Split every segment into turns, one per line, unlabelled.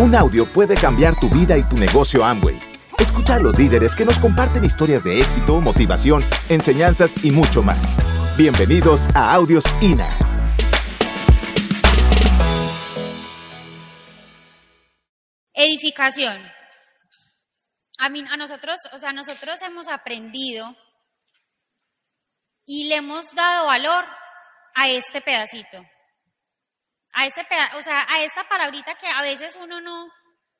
Un audio puede cambiar tu vida y tu negocio Amway. Escucha a los líderes que nos comparten historias de éxito, motivación, enseñanzas y mucho más. Bienvenidos a Audios INA.
Edificación. A, mí, a nosotros, o sea, nosotros hemos aprendido y le hemos dado valor a este pedacito a este o sea, a esta palabrita que a veces uno no,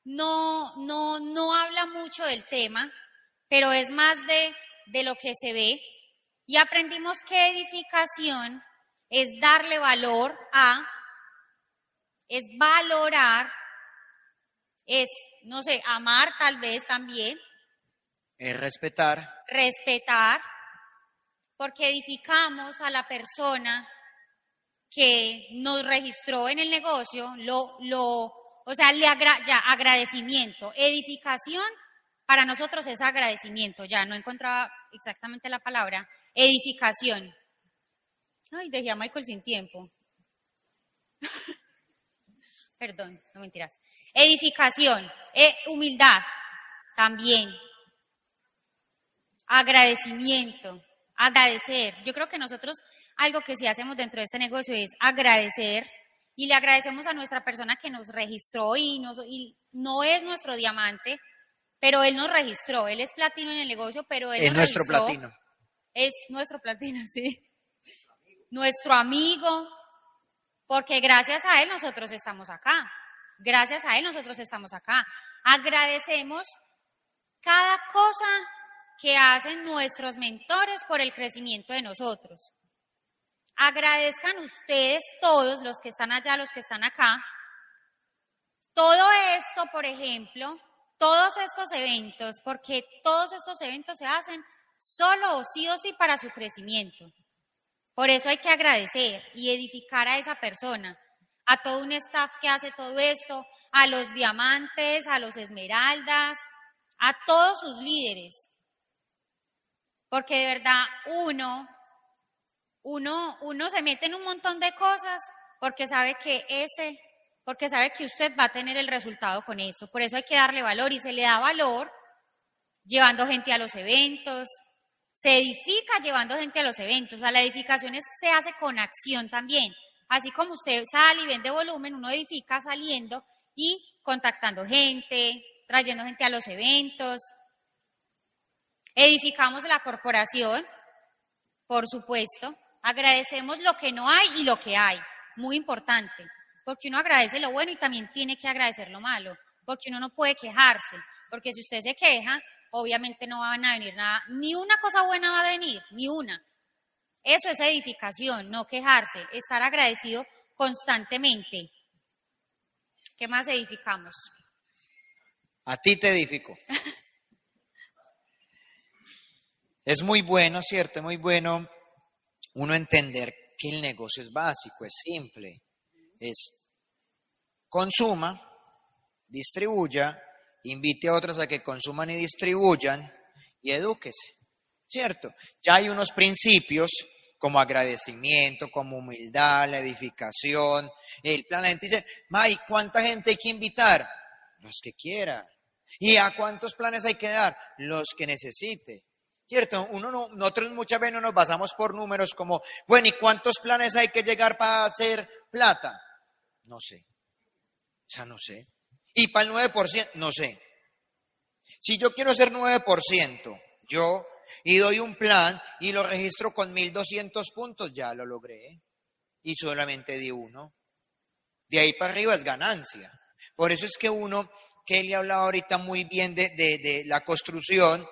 no, no, no habla mucho del tema, pero es más de, de lo que se ve. Y aprendimos que edificación es darle valor a, es valorar, es, no sé, amar tal vez también.
Es respetar.
Respetar, porque edificamos a la persona que nos registró en el negocio, lo, lo, o sea, le ya, agradecimiento. Edificación para nosotros es agradecimiento, ya no encontraba exactamente la palabra. Edificación. Ay, dejé a Michael sin tiempo. Perdón, no mentiras. Edificación, eh, humildad, también. Agradecimiento, agradecer. Yo creo que nosotros algo que sí hacemos dentro de este negocio es agradecer y le agradecemos a nuestra persona que nos registró y, no es nuestro diamante, pero él nos registró. Él es platino en el negocio, pero él
es nuestro platino.
Es nuestro platino, sí. Nuestro amigo, porque gracias a él nosotros estamos acá. Gracias a él nosotros estamos acá. Agradecemos cada cosa que hacen nuestros mentores por el crecimiento de nosotros. Agradezcan ustedes todos, los que están allá, los que están acá. Todo esto, por ejemplo, todos estos eventos, porque todos estos eventos se hacen solo o sí o sí para su crecimiento. Por eso hay que agradecer y edificar a esa persona, a todo un staff que hace todo esto, a los diamantes, a los esmeraldas, a todos sus líderes. Porque de verdad uno uno, uno se mete en un montón de cosas porque sabe que ese, porque sabe que usted va a tener el resultado con esto. Por eso hay que darle valor y se le da valor llevando gente a los eventos, se edifica llevando gente a los eventos. O sea, la edificación se hace con acción también. Así como usted sale y vende volumen, uno edifica saliendo y contactando gente, trayendo gente a los eventos. Edificamos la corporación, por supuesto. Agradecemos lo que no hay y lo que hay. Muy importante. Porque uno agradece lo bueno y también tiene que agradecer lo malo. Porque uno no puede quejarse. Porque si usted se queja, obviamente no van a venir nada. Ni una cosa buena va a venir, ni una. Eso es edificación, no quejarse. Estar agradecido constantemente. ¿Qué más edificamos?
A ti te edifico. es muy bueno, ¿cierto? Muy bueno uno entender que el negocio es básico, es simple, es consuma, distribuya, invite a otros a que consuman y distribuyan y edúquese, ¿cierto? Ya hay unos principios como agradecimiento, como humildad, la edificación, el plan. La gente dice, ¿cuánta gente hay que invitar? Los que quiera. ¿Y a cuántos planes hay que dar? Los que necesite. ¿Cierto? Uno no, nosotros muchas veces no nos basamos por números como, bueno, ¿y cuántos planes hay que llegar para hacer plata? No sé. O sea, no sé. ¿Y para el 9%? No sé. Si yo quiero hacer 9%, yo, y doy un plan y lo registro con 1200 puntos, ya lo logré. Y solamente di uno. De ahí para arriba es ganancia. Por eso es que uno, que le hablaba ahorita muy bien de, de la construcción,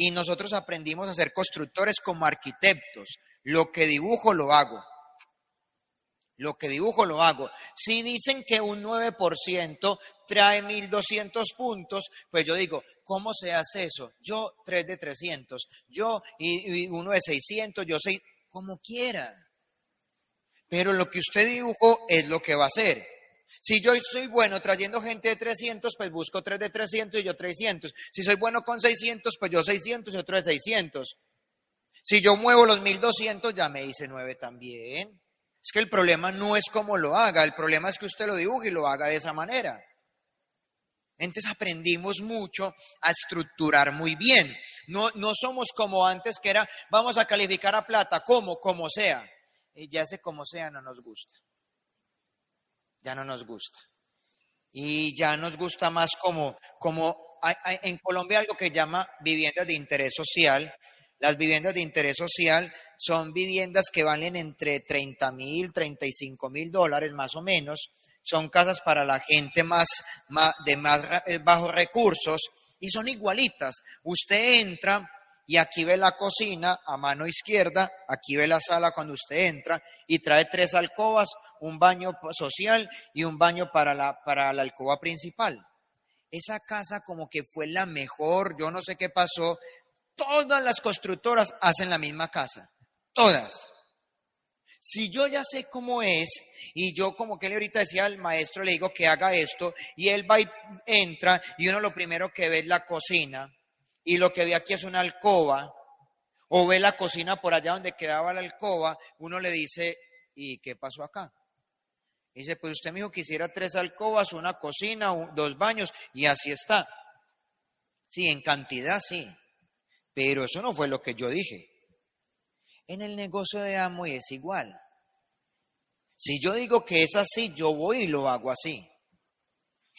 y nosotros aprendimos a ser constructores como arquitectos. Lo que dibujo lo hago. Lo que dibujo lo hago. Si dicen que un 9% trae 1200 puntos, pues yo digo, ¿cómo se hace eso? Yo 3 de 300, yo y, uno de 600, yo 6, como quiera. Pero lo que usted dibujó es lo que va a hacer. Si yo soy bueno trayendo gente de 300, pues busco 3 de 300 y yo 300. Si soy bueno con 600, pues yo 600 y otro de 600. Si yo muevo los 1200, ya me hice 9 también. Es que el problema no es cómo lo haga, el problema es que usted lo dibuje y lo haga de esa manera. Entonces aprendimos mucho a estructurar muy bien. No, no somos como antes que era, vamos a calificar a plata, como, como sea. Y ya ese como sea no nos gusta. Ya no nos gusta. Y ya nos gusta más como, como en Colombia algo que llama viviendas de interés social. Las viviendas de interés social son viviendas que valen entre 30 mil, 35 mil dólares más o menos son casas para la gente más, de más eh, bajos recursos y son igualitas. Usted entra y aquí ve la cocina a mano izquierda, aquí ve la sala cuando usted entra y trae tres alcobas, un baño social y un baño para la, para la alcoba principal. Esa casa como que fue la mejor, yo no sé qué pasó, todas las constructoras hacen la misma casa, todas. Si yo ya sé cómo es, y yo como que le ahorita decía al maestro, le digo que haga esto, y él va y entra, y uno lo primero que ve es la cocina, y lo que ve aquí es una alcoba, o ve la cocina por allá donde quedaba la alcoba, uno le dice, ¿y qué pasó acá? dice, pues usted me dijo que hiciera tres alcobas, una cocina, dos baños, y así está. Sí, en cantidad sí, pero eso no fue lo que yo dije. En el negocio de y es igual. Si yo digo que es así, yo voy y lo hago así.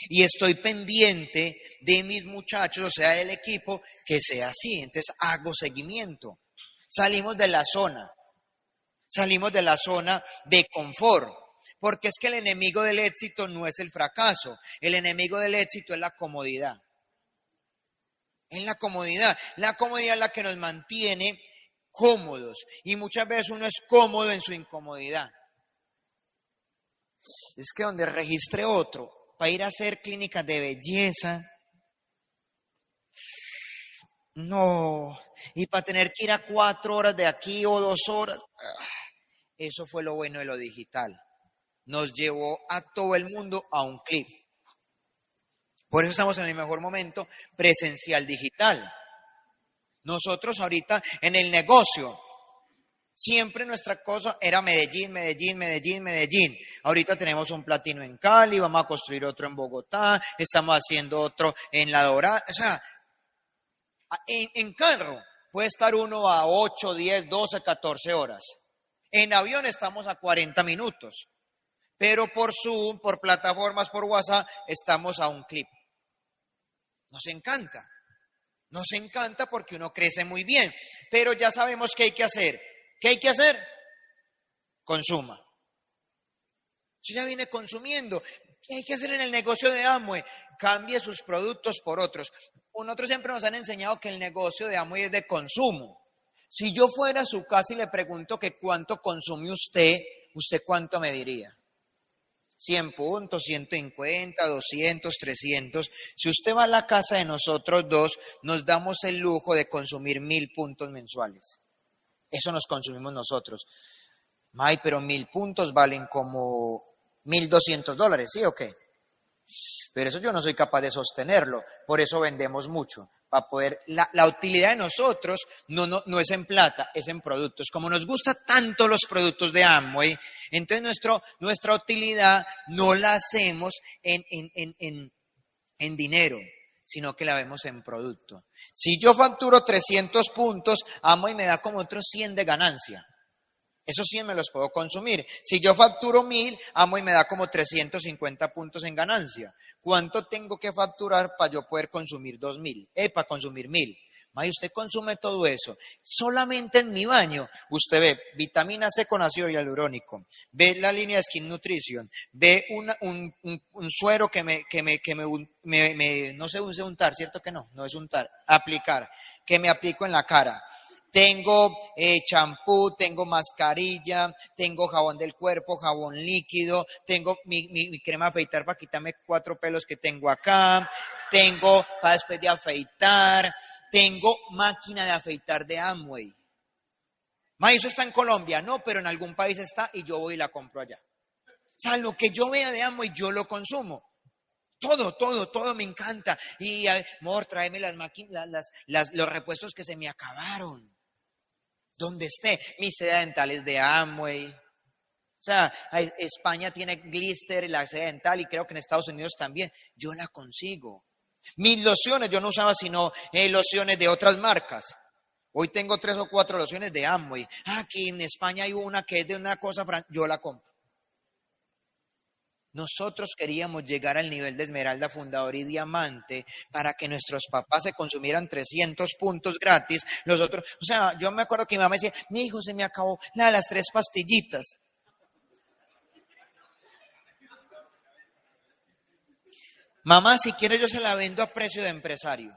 Y estoy pendiente de mis muchachos, o sea, del equipo, que sea así. Entonces hago seguimiento. Salimos de la zona. Salimos de la zona de confort. Porque es que el enemigo del éxito no es el fracaso. El enemigo del éxito es la comodidad. Es la comodidad. La comodidad es la que nos mantiene cómodos. Y muchas veces uno es cómodo en su incomodidad. Es que donde registre otro para ir a hacer clínicas de belleza, no, y para tener que ir a cuatro horas de aquí o dos horas, eso fue lo bueno de lo digital. Nos llevó a todo el mundo a un clip. Por eso estamos en el mejor momento presencial digital. Nosotros ahorita en el negocio, siempre nuestra cosa era Medellín, Medellín, Medellín, Medellín. Ahorita tenemos un platino en Cali, vamos a construir otro en Bogotá, estamos haciendo otro en La Dorada. O sea, en, en carro puede estar uno a 8, 10, 12, 14 horas. En avión estamos a 40 minutos. Pero por Zoom, por plataformas, por WhatsApp, estamos a un clip. Nos encanta. Nos encanta porque uno crece muy bien, pero ya sabemos qué hay que hacer. ¿Qué hay que hacer? Consuma. Si ya viene consumiendo, ¿qué hay que hacer en el negocio de Amway? Cambie sus productos por otros. Nosotros siempre nos han enseñado que el negocio de Amway es de consumo. Si yo fuera a su casa y le pregunto que cuánto consume usted, ¿usted cuánto me diría? 100 puntos, 150, 200, 300. Si usted va a la casa de nosotros dos, nos damos el lujo de consumir mil puntos mensuales. Eso nos consumimos nosotros. May, pero mil puntos valen como mil doscientos dólares, ¿sí o qué? Pero eso yo no soy capaz de sostenerlo. Por eso vendemos mucho para poder, la, la utilidad de nosotros no, no, no, es en plata, es en productos. Como nos gustan tanto los productos de Amway, entonces nuestro, nuestra utilidad no la hacemos en, en, en, en, en dinero, sino que la vemos en producto. Si yo facturo 300 puntos, Amway me da como otros 100 de ganancia. Esos 100 me los puedo consumir. Si yo facturo 1000, Amway me da como 350 puntos en ganancia. ¿Cuánto tengo que facturar para yo poder consumir 2000? Eh, para consumir 1000. May, usted consume todo eso. Solamente en mi baño, usted ve vitamina C con ácido hialurónico, ve la línea de Skin Nutrition, ve un, suero que, me, que, me, que me, no se use untar, ¿cierto que no? No es untar, aplicar, que me aplico en la cara tengo eh, champú, tengo mascarilla, tengo jabón del cuerpo, jabón líquido, tengo mi, mi, crema afeitar para quitarme cuatro pelos que tengo acá, tengo para después de afeitar, tengo máquina de afeitar de Amway. Ma, eso está en Colombia, no, pero en algún país está y yo voy y la compro allá. O sea, lo que yo vea de Amway, yo lo consumo. Todo, todo, todo me encanta. Y, amor, tráeme las máquinas, las, los repuestos que se me acabaron donde esté. Mi seda dental es de Amway. O sea, España tiene glister, la seda dental, y creo que en Estados Unidos también. Yo la consigo. Mis lociones, yo no usaba sino eh, lociones de otras marcas. Hoy tengo tres o cuatro lociones de Amway. Ah, aquí en España hay una que es de una cosa, yo la compro. Nosotros queríamos llegar al nivel de Esmeralda, Fundador y Diamante para que nuestros papás se consumieran 300 puntos gratis. Los otros, o sea, yo me acuerdo que mi mamá decía, mi hijo se me acabó la de las tres pastillitas. Mamá, si quiere yo se la vendo a precio de empresario.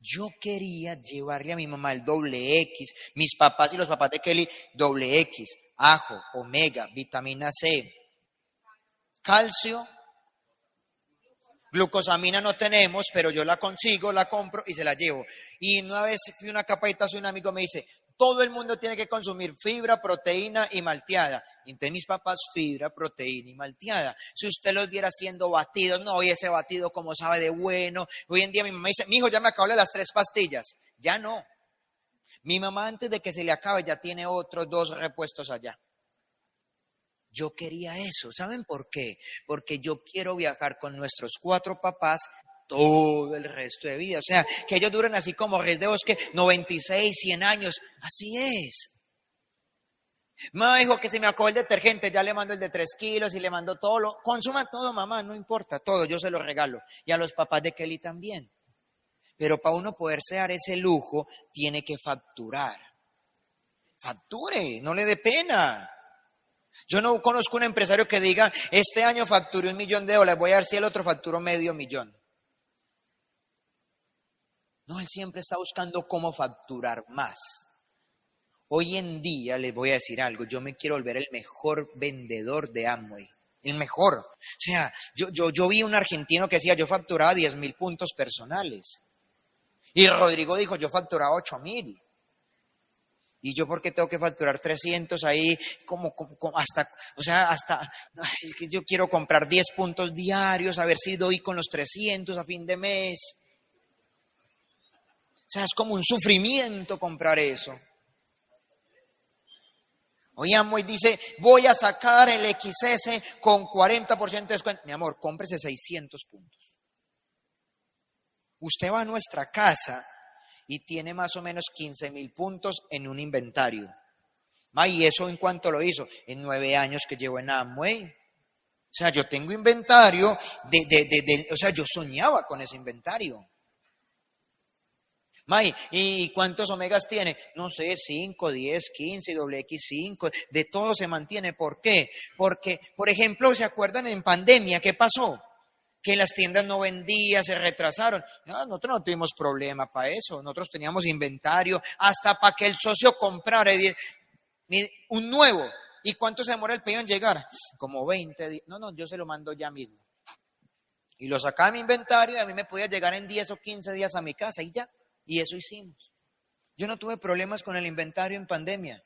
Yo quería llevarle a mi mamá el doble X, mis papás y los papás de Kelly, doble X, ajo, omega, vitamina C, calcio, glucosamina no tenemos, pero yo la consigo, la compro y se la llevo. Y una vez fui a una capaita, un amigo me dice, todo el mundo tiene que consumir fibra, proteína y malteada. Entonces mis papás, fibra, proteína y malteada. Si usted los viera haciendo batidos, no, hoy ese batido como sabe de bueno. Hoy en día mi mamá dice, mi hijo ya me acabó las tres pastillas. Ya no. Mi mamá antes de que se le acabe ya tiene otros dos repuestos allá. Yo quería eso. ¿Saben por qué? Porque yo quiero viajar con nuestros cuatro papás todo el resto de vida. O sea, que ellos duren así como Reyes de Bosque, 96, 100 años. Así es. Mamá dijo que se me acabó el detergente, ya le mando el de 3 kilos y le mando todo. Lo, consuma todo, mamá, no importa, todo, yo se lo regalo. Y a los papás de Kelly también. Pero para uno poderse dar ese lujo, tiene que facturar. Facture, no le dé pena. Yo no conozco un empresario que diga, este año facturé un millón de dólares, voy a ver si el otro facturó medio millón. No, él siempre está buscando cómo facturar más. Hoy en día les voy a decir algo, yo me quiero volver el mejor vendedor de Amway, el mejor. O sea, yo, yo, yo vi un argentino que decía, yo facturaba 10 mil puntos personales. Y Rodrigo dijo, yo facturaba 8 mil. Y yo, ¿por qué tengo que facturar 300 ahí? Como, hasta, o sea, hasta, es que yo quiero comprar 10 puntos diarios, a ver si doy con los 300 a fin de mes. O sea, es como un sufrimiento comprar eso. Hoy y dice, voy a sacar el XS con 40% de descuento. Mi amor, cómprese 600 puntos. Usted va a nuestra casa y tiene más o menos 15 mil puntos en un inventario. ¿Y eso en cuánto lo hizo? En nueve años que llevo en Amway. O sea, yo tengo inventario de, de, de, o sea, yo soñaba con ese inventario. May, ¿y cuántos omegas tiene? No sé, 5, 10, 15, doble X5, de todo se mantiene. ¿Por qué? Porque, por ejemplo, ¿se acuerdan en pandemia qué pasó? Que las tiendas no vendían, se retrasaron. No, nosotros no tuvimos problema para eso, nosotros teníamos inventario hasta para que el socio comprara un nuevo. ¿Y cuánto se demora el pedido en llegar? Como 20 días. No, no, yo se lo mando ya mismo. Y lo sacaba mi inventario y a mí me podía llegar en 10 o 15 días a mi casa y ya. Y eso hicimos. Yo no tuve problemas con el inventario en pandemia.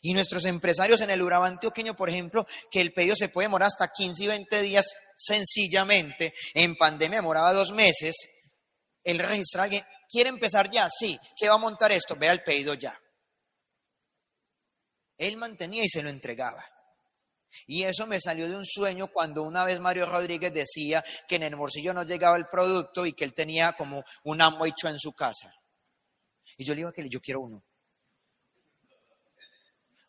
Y nuestros empresarios en el Urabá antioqueño, por ejemplo, que el pedido se puede demorar hasta 15 y 20 días sencillamente, en pandemia demoraba dos meses, el registrar alguien, ¿quiere empezar ya? Sí, ¿qué va a montar esto? Vea el pedido ya. Él mantenía y se lo entregaba. Y eso me salió de un sueño cuando una vez Mario Rodríguez decía que en el bolsillo no llegaba el producto y que él tenía como un amo hecho en su casa. Y yo le digo que yo quiero uno.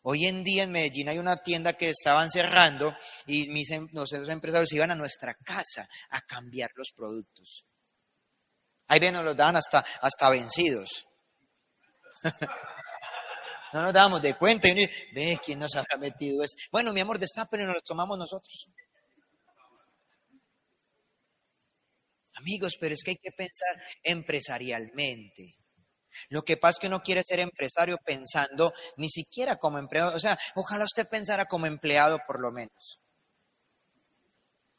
Hoy en día en Medellín hay una tienda que estaban cerrando y mis, em, los empresarios iban a nuestra casa a cambiar los productos. Ahí bien nos los daban hasta, hasta vencidos. No nos damos de cuenta. Y uno dice, ve, ¿quién nos habrá metido eso? Bueno, mi amor, y nos lo tomamos nosotros. Amigos, pero es que hay que pensar empresarialmente. Lo que pasa es que uno quiere ser empresario pensando ni siquiera como empleado. O sea, ojalá usted pensara como empleado por lo menos.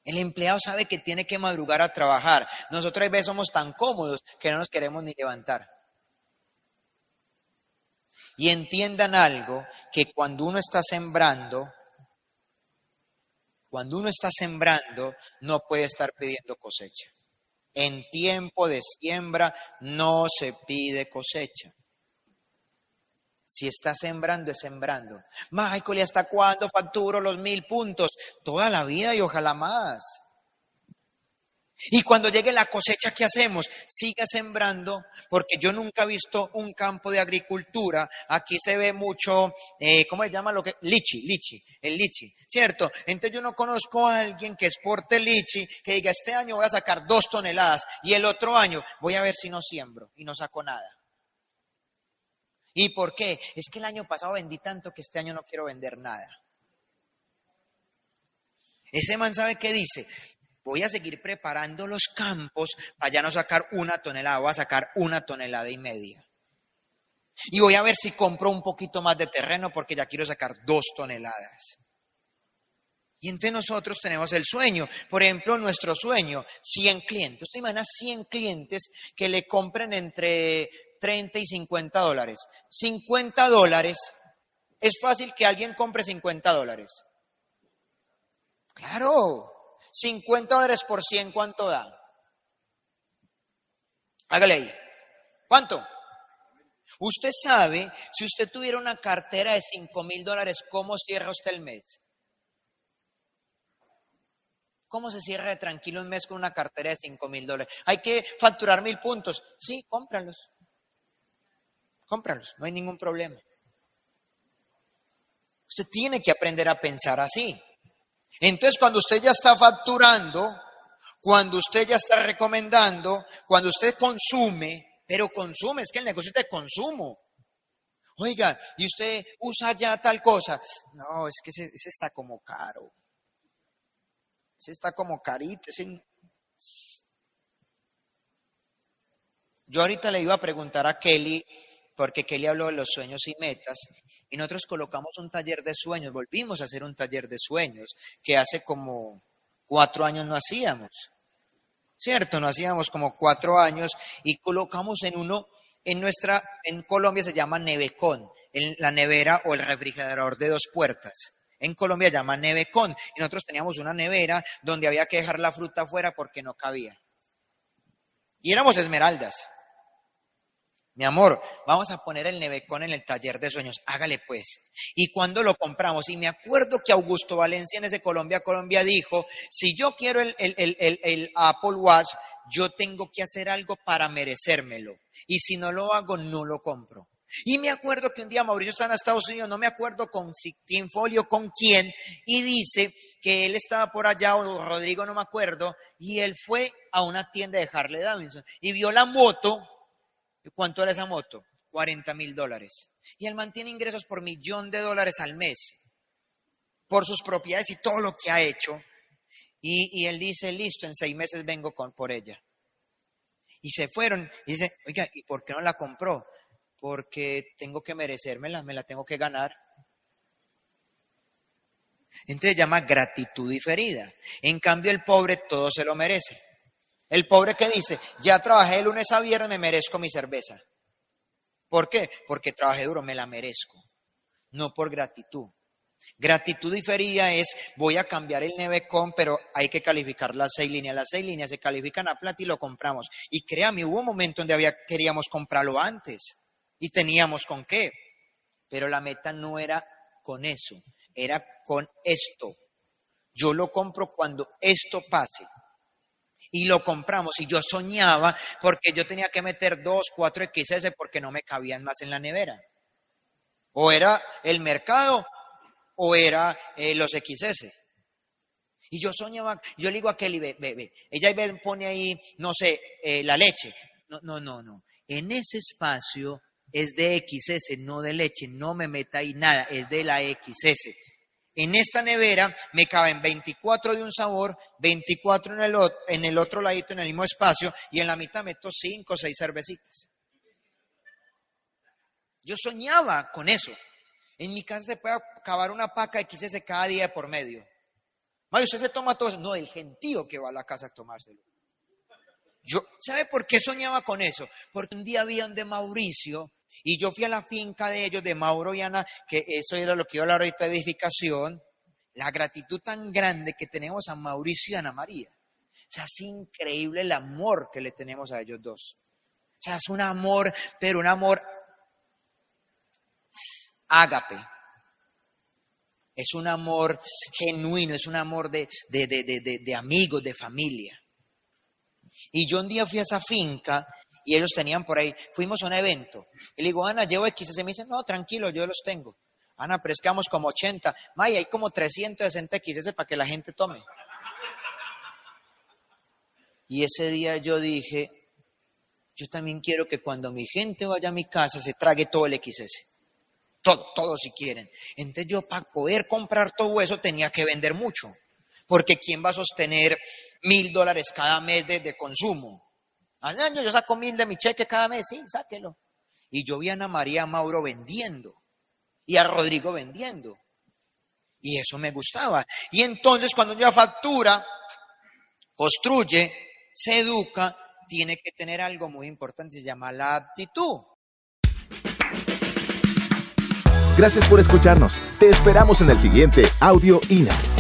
El empleado sabe que tiene que madrugar a trabajar. Nosotros a veces somos tan cómodos que no nos queremos ni levantar. Y entiendan algo, que cuando uno está sembrando, cuando uno está sembrando, no puede estar pidiendo cosecha. En tiempo de siembra no se pide cosecha. Si está sembrando, es sembrando. Michael, ¿y hasta cuándo facturo los mil puntos? Toda la vida y ojalá más. Y cuando llegue la cosecha, ¿qué hacemos? Siga sembrando, porque yo nunca he visto un campo de agricultura. Aquí se ve mucho, eh, ¿cómo se llama lo que? Lichi, lichi, el lichi, ¿cierto? Entonces yo no conozco a alguien que exporte lichi, que diga, este año voy a sacar dos toneladas y el otro año voy a ver si no siembro y no saco nada. ¿Y por qué? Es que el año pasado vendí tanto que este año no quiero vender nada. Ese man sabe qué dice voy a seguir preparando los campos para ya no sacar una tonelada, voy a sacar una tonelada y media. Y voy a ver si compro un poquito más de terreno porque ya quiero sacar dos toneladas. Y entre nosotros tenemos el sueño. Por ejemplo, nuestro sueño, 100 clientes. Usted imagina 100 clientes que le compren entre 30 y 50 dólares. 50 dólares, es fácil que alguien compre 50 dólares. Claro, 50 dólares por 100, ¿cuánto da? Hágale ahí. ¿Cuánto? Usted sabe, si usted tuviera una cartera de 5 mil dólares, ¿cómo cierra usted el mes? ¿Cómo se cierra de tranquilo un mes con una cartera de 5 mil dólares? Hay que facturar mil puntos. Sí, cómpralos. Cómpralos, no hay ningún problema. Usted tiene que aprender a pensar así. Entonces, cuando usted ya está facturando, cuando usted ya está recomendando, cuando usted consume, pero consume, es que el negocio es de consumo. Oiga, y usted usa ya tal cosa. No, es que ese, está como caro. Ese está como carito. Yo ahorita le iba a preguntar a Kelly, porque Kelly habló de los sueños y metas, y nosotros colocamos un taller de sueños, volvimos a hacer un taller de sueños que hace como cuatro años no hacíamos. ¿Cierto? No hacíamos como cuatro años y colocamos en uno, en nuestra, en Colombia se llama nevecón, en la nevera o el refrigerador de dos puertas. En Colombia llama nevecón y nosotros teníamos una nevera donde había que dejar la fruta afuera porque no cabía. Y éramos esmeraldas. Mi amor, vamos a poner el nevecón en el taller de sueños. Hágale pues. Y cuando lo compramos, y me acuerdo que Augusto Valencia en ese Colombia, Colombia dijo, si yo quiero el, el Apple Watch, yo tengo que hacer algo para merecérmelo. Y si no lo hago, no lo compro. Y me acuerdo que un día Mauricio estaba en Estados Unidos, no me acuerdo con quién folio, con quién, y dice que él estaba por allá, o Rodrigo no me acuerdo, y él fue a una tienda de Harley Davidson y vio la moto ¿Cuánto era esa moto? 40 mil dólares. Y él mantiene ingresos por millón de dólares al mes, por sus propiedades y todo lo que ha hecho. Y, él dice, listo, en seis meses vengo con, por ella. Y se fueron y dice, oiga, ¿y por qué no la compró? Porque tengo que merecérmela, me la tengo que ganar. Entonces llama gratitud diferida. En cambio, el pobre todo se lo merece. El pobre que dice, ya trabajé de lunes a viernes, me merezco mi cerveza. ¿Por qué? Porque trabajé duro, me la merezco. No por gratitud. Gratitud diferida es, voy a cambiar el Nevecom, pero hay que calificar las seis líneas. Las seis líneas se califican a plata y lo compramos. Y créame, hubo un momento donde había, queríamos comprarlo antes y teníamos con qué. Pero la meta no era con eso, era con esto. Yo lo compro cuando esto pase y lo compramos. Y yo soñaba porque yo tenía que meter dos, cuatro XS porque no me cabían más en la nevera. O era el mercado o era eh, los XS. Y yo soñaba, yo le digo a Kelly, ve, ve, ella pone ahí, no sé, eh, la leche. No, no, no, no. En ese espacio es de XS, no de leche, no me meta ahí nada, es de la XS. En esta nevera me caben 24 de un sabor, 24 en el, otro, en ladito, en el mismo espacio, y en la mitad meto 5 o 6 cervecitas. Yo soñaba con eso. En mi casa se puede acabar una paca de XS cada día por medio. Mario, ¿usted se toma todo eso? No, el gentío que va a la casa a tomárselo. Yo, ¿Sabe por qué soñaba con eso? Porque un día había de Mauricio y yo fui a la finca de ellos, de Mauro y Ana, que eso era lo que iba a hablar ahorita de edificación, la gratitud tan grande que tenemos a Mauricio y Ana María. O sea, es increíble el amor que le tenemos a ellos dos. O sea, es un amor, pero un amor ágape. Es un amor genuino, es un amor de, de, de, de amigos, de familia. Y yo un día fui a esa finca y ellos tenían por ahí, fuimos a un evento. Y le digo, Ana, llevo XS. Me dice, no, tranquilo, yo los tengo. Ana, pero es que vamos como 80. May, hay como 360 XS para que la gente tome. Y ese día yo dije, yo también quiero que cuando mi gente vaya a mi casa se trague todo el XS. Todo, todo si quieren. Entonces yo para poder comprar todo eso tenía que vender mucho. Porque ¿quién va a sostener mil dólares cada mes de, consumo? Al año yo saco mil de mi cheque cada mes, sí, sáquelo. Y yo vi a Ana María Mauro vendiendo y a Rodrigo vendiendo. Y eso me gustaba. Y entonces cuando ya factura, construye, se educa, tiene que tener algo muy importante, se llama la aptitud.
Gracias por escucharnos. Te esperamos en el siguiente Audio INA.